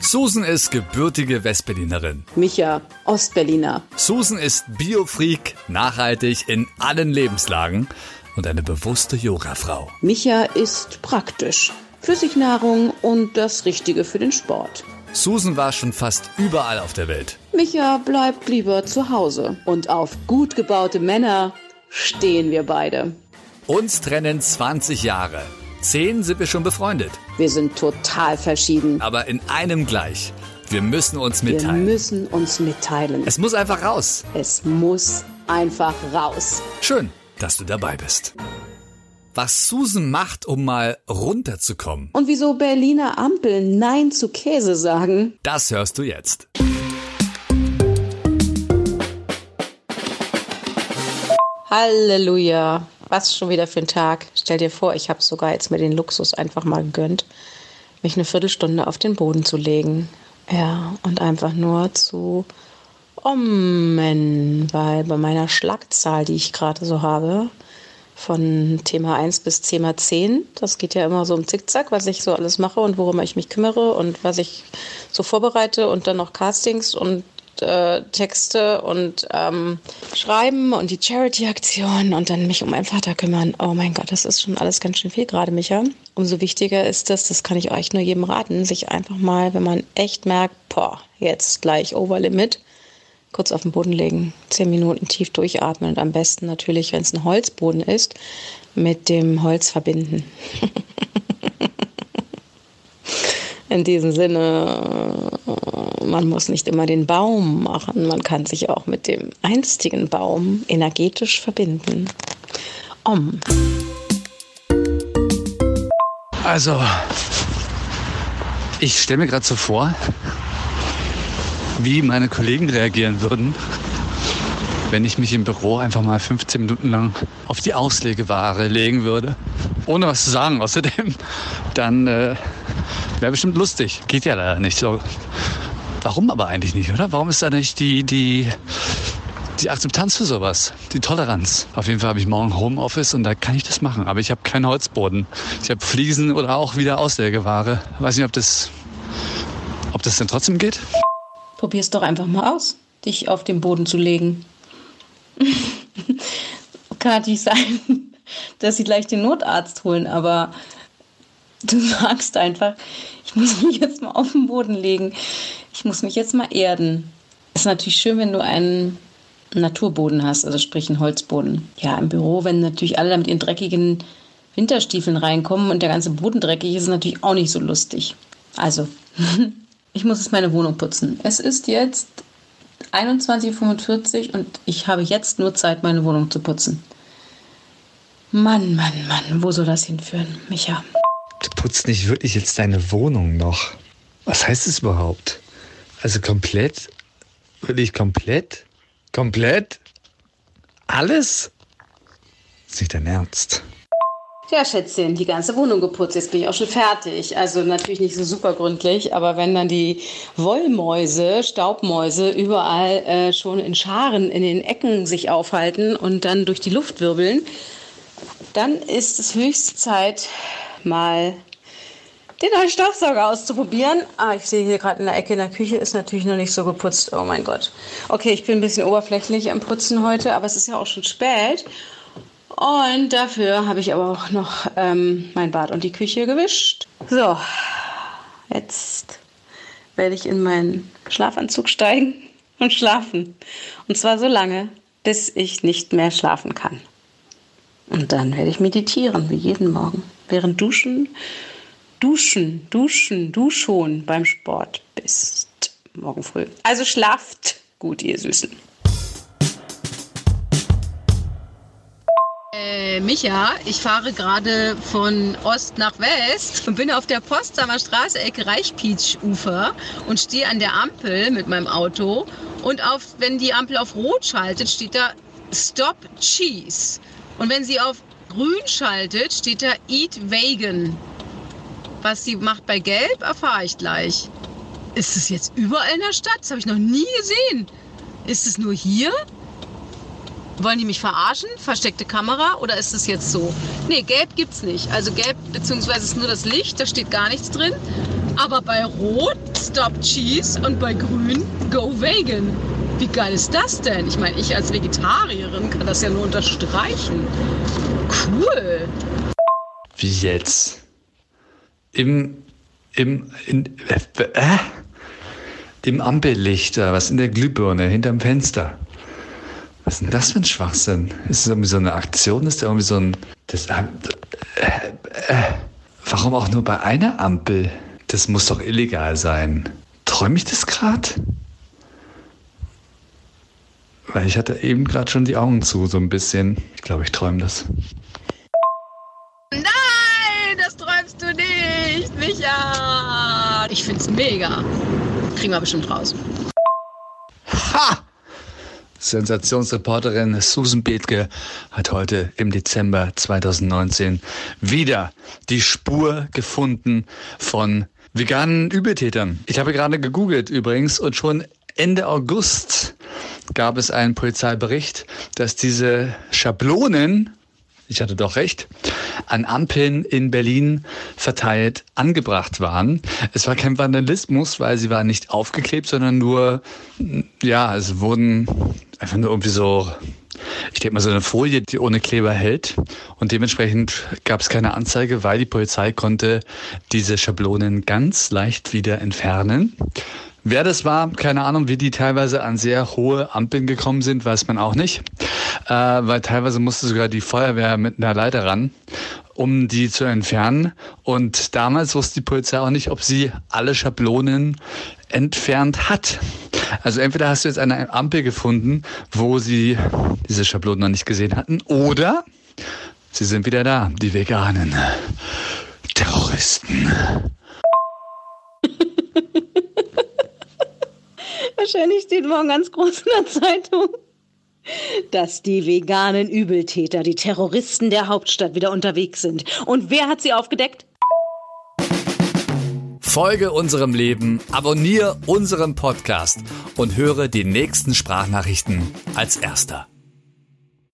Susan ist gebürtige Westberlinerin. Micha, Ostberliner. Susan ist Biofreak, nachhaltig in allen Lebenslagen und eine bewusste Yogafrau. Micha ist praktisch. Flüssignahrung und das Richtige für den Sport. Susan war schon fast überall auf der Welt. Micha bleibt lieber zu Hause. Und auf gut gebaute Männer stehen wir beide. Uns trennen 20 Jahre. Zehn sind wir schon befreundet. Wir sind total verschieden. Aber in einem gleich. Wir müssen uns mitteilen. Wir müssen uns mitteilen. Es muss einfach raus. Es muss einfach raus. Schön, dass du dabei bist. Was Susan macht, um mal runterzukommen. Und wieso Berliner Ampel Nein zu Käse sagen. Das hörst du jetzt. Halleluja. Was schon wieder für ein Tag. Stell dir vor, ich habe sogar jetzt mir den Luxus einfach mal gegönnt, mich eine Viertelstunde auf den Boden zu legen. Ja, und einfach nur zu ommen, weil bei meiner Schlagzahl, die ich gerade so habe, von Thema 1 bis Thema 10, das geht ja immer so im Zickzack, was ich so alles mache und worum ich mich kümmere und was ich so vorbereite und dann noch Castings und äh, Texte und ähm, Schreiben und die Charity-Aktion und dann mich um meinen Vater kümmern. Oh mein Gott, das ist schon alles ganz schön viel gerade, Micha. Umso wichtiger ist es, das kann ich euch nur jedem raten, sich einfach mal, wenn man echt merkt, boah, jetzt gleich Overlimit, kurz auf den Boden legen, zehn Minuten tief durchatmen und am besten natürlich, wenn es ein Holzboden ist, mit dem Holz verbinden. In diesem Sinne, man muss nicht immer den Baum machen, man kann sich auch mit dem einstigen Baum energetisch verbinden. Om. Also, ich stelle mir gerade so vor, wie meine Kollegen reagieren würden, wenn ich mich im Büro einfach mal 15 Minuten lang auf die Auslegeware legen würde, ohne was zu sagen. Außerdem, dann äh, wäre bestimmt lustig. Geht ja leider nicht so. Warum aber eigentlich nicht, oder? Warum ist da nicht die, die, die Akzeptanz für sowas? Die Toleranz. Auf jeden Fall habe ich morgen Homeoffice und da kann ich das machen. Aber ich habe keinen Holzboden. Ich habe Fliesen oder auch wieder Auslegeware. Weiß nicht, ob das, ob das denn trotzdem geht. Probier's doch einfach mal aus, dich auf den Boden zu legen. kann natürlich sein, dass sie gleich den Notarzt holen, aber du sagst einfach, ich muss mich jetzt mal auf den Boden legen. Ich muss mich jetzt mal erden. Ist natürlich schön, wenn du einen Naturboden hast, also sprich einen Holzboden. Ja, im Büro, wenn natürlich alle mit ihren dreckigen Winterstiefeln reinkommen und der ganze Boden dreckig ist, ist natürlich auch nicht so lustig. Also, ich muss jetzt meine Wohnung putzen. Es ist jetzt 21.45 Uhr und ich habe jetzt nur Zeit, meine Wohnung zu putzen. Mann, Mann, Mann, wo soll das hinführen, Micha? Du putzt nicht wirklich jetzt deine Wohnung noch. Was heißt es überhaupt? Also komplett? Wirklich komplett? Komplett? Alles? Ist nicht dein Ernst. Ja, Schätzchen, die ganze Wohnung geputzt. Jetzt bin ich auch schon fertig. Also natürlich nicht so super gründlich, aber wenn dann die Wollmäuse, Staubmäuse überall äh, schon in Scharen in den Ecken sich aufhalten und dann durch die Luft wirbeln, dann ist es höchste Zeit, mal den neuen Staubsauger auszuprobieren. Ah, ich sehe hier gerade in der Ecke in der Küche ist natürlich noch nicht so geputzt. Oh mein Gott. Okay, ich bin ein bisschen oberflächlich am Putzen heute, aber es ist ja auch schon spät. Und dafür habe ich aber auch noch ähm, mein Bad und die Küche gewischt. So, jetzt werde ich in meinen Schlafanzug steigen und schlafen. Und zwar so lange, bis ich nicht mehr schlafen kann. Und dann werde ich meditieren, wie jeden Morgen. Während Duschen, Duschen, Duschen, du schon beim Sport bist. Morgen früh. Also schlaft gut, ihr Süßen. Äh, Micha, ich fahre gerade von Ost nach West und bin auf der Potsdamer Straße, Ecke Reichpietsch-Ufer und stehe an der Ampel mit meinem Auto. Und auf, wenn die Ampel auf Rot schaltet, steht da Stop Cheese. Und wenn sie auf Grün schaltet, steht da Eat Vegan. Was sie macht bei Gelb, erfahre ich gleich. Ist es jetzt überall in der Stadt? Das habe ich noch nie gesehen. Ist es nur hier? Wollen die mich verarschen? Versteckte Kamera? Oder ist es jetzt so? Nee, gelb gibt's nicht. Also gelb, beziehungsweise ist nur das Licht, da steht gar nichts drin. Aber bei Rot Stop Cheese und bei Grün Go Vegan. Wie geil ist das denn? Ich meine, ich als Vegetarierin kann das ja nur unterstreichen. Cool. Wie jetzt? Im, im, in, äh, äh, im Ampellicht, was in der Glühbirne hinterm Fenster. Was ist denn das für ein Schwachsinn? Ist das irgendwie so eine Aktion? Ist da irgendwie so ein. Das, äh, äh, warum auch nur bei einer Ampel? Das muss doch illegal sein. Träume ich das gerade? Weil ich hatte eben gerade schon die Augen zu, so ein bisschen. Ich glaube, ich träume das. Nein, das träumst du nicht, Micha. Ich find's mega. Kriegen wir bestimmt raus. Ha! Sensationsreporterin Susan Bethke hat heute im Dezember 2019 wieder die Spur gefunden von veganen Übeltätern. Ich habe gerade gegoogelt übrigens und schon Ende August gab es einen Polizeibericht, dass diese Schablonen, ich hatte doch recht, an Ampeln in Berlin verteilt angebracht waren. Es war kein Vandalismus, weil sie waren nicht aufgeklebt, sondern nur, ja, es wurden einfach nur irgendwie so, ich denke mal so eine Folie, die ohne Kleber hält. Und dementsprechend gab es keine Anzeige, weil die Polizei konnte diese Schablonen ganz leicht wieder entfernen. Wer das war, keine Ahnung, wie die teilweise an sehr hohe Ampeln gekommen sind, weiß man auch nicht. Äh, weil teilweise musste sogar die Feuerwehr mit einer Leiter ran, um die zu entfernen. Und damals wusste die Polizei auch nicht, ob sie alle Schablonen entfernt hat. Also entweder hast du jetzt eine Ampel gefunden, wo sie diese Schablonen noch nicht gesehen hatten, oder sie sind wieder da, die veganen Terroristen. Wahrscheinlich steht morgen ganz groß in der Zeitung, dass die veganen Übeltäter, die Terroristen der Hauptstadt wieder unterwegs sind. Und wer hat sie aufgedeckt? Folge unserem Leben, abonniere unseren Podcast und höre die nächsten Sprachnachrichten als erster.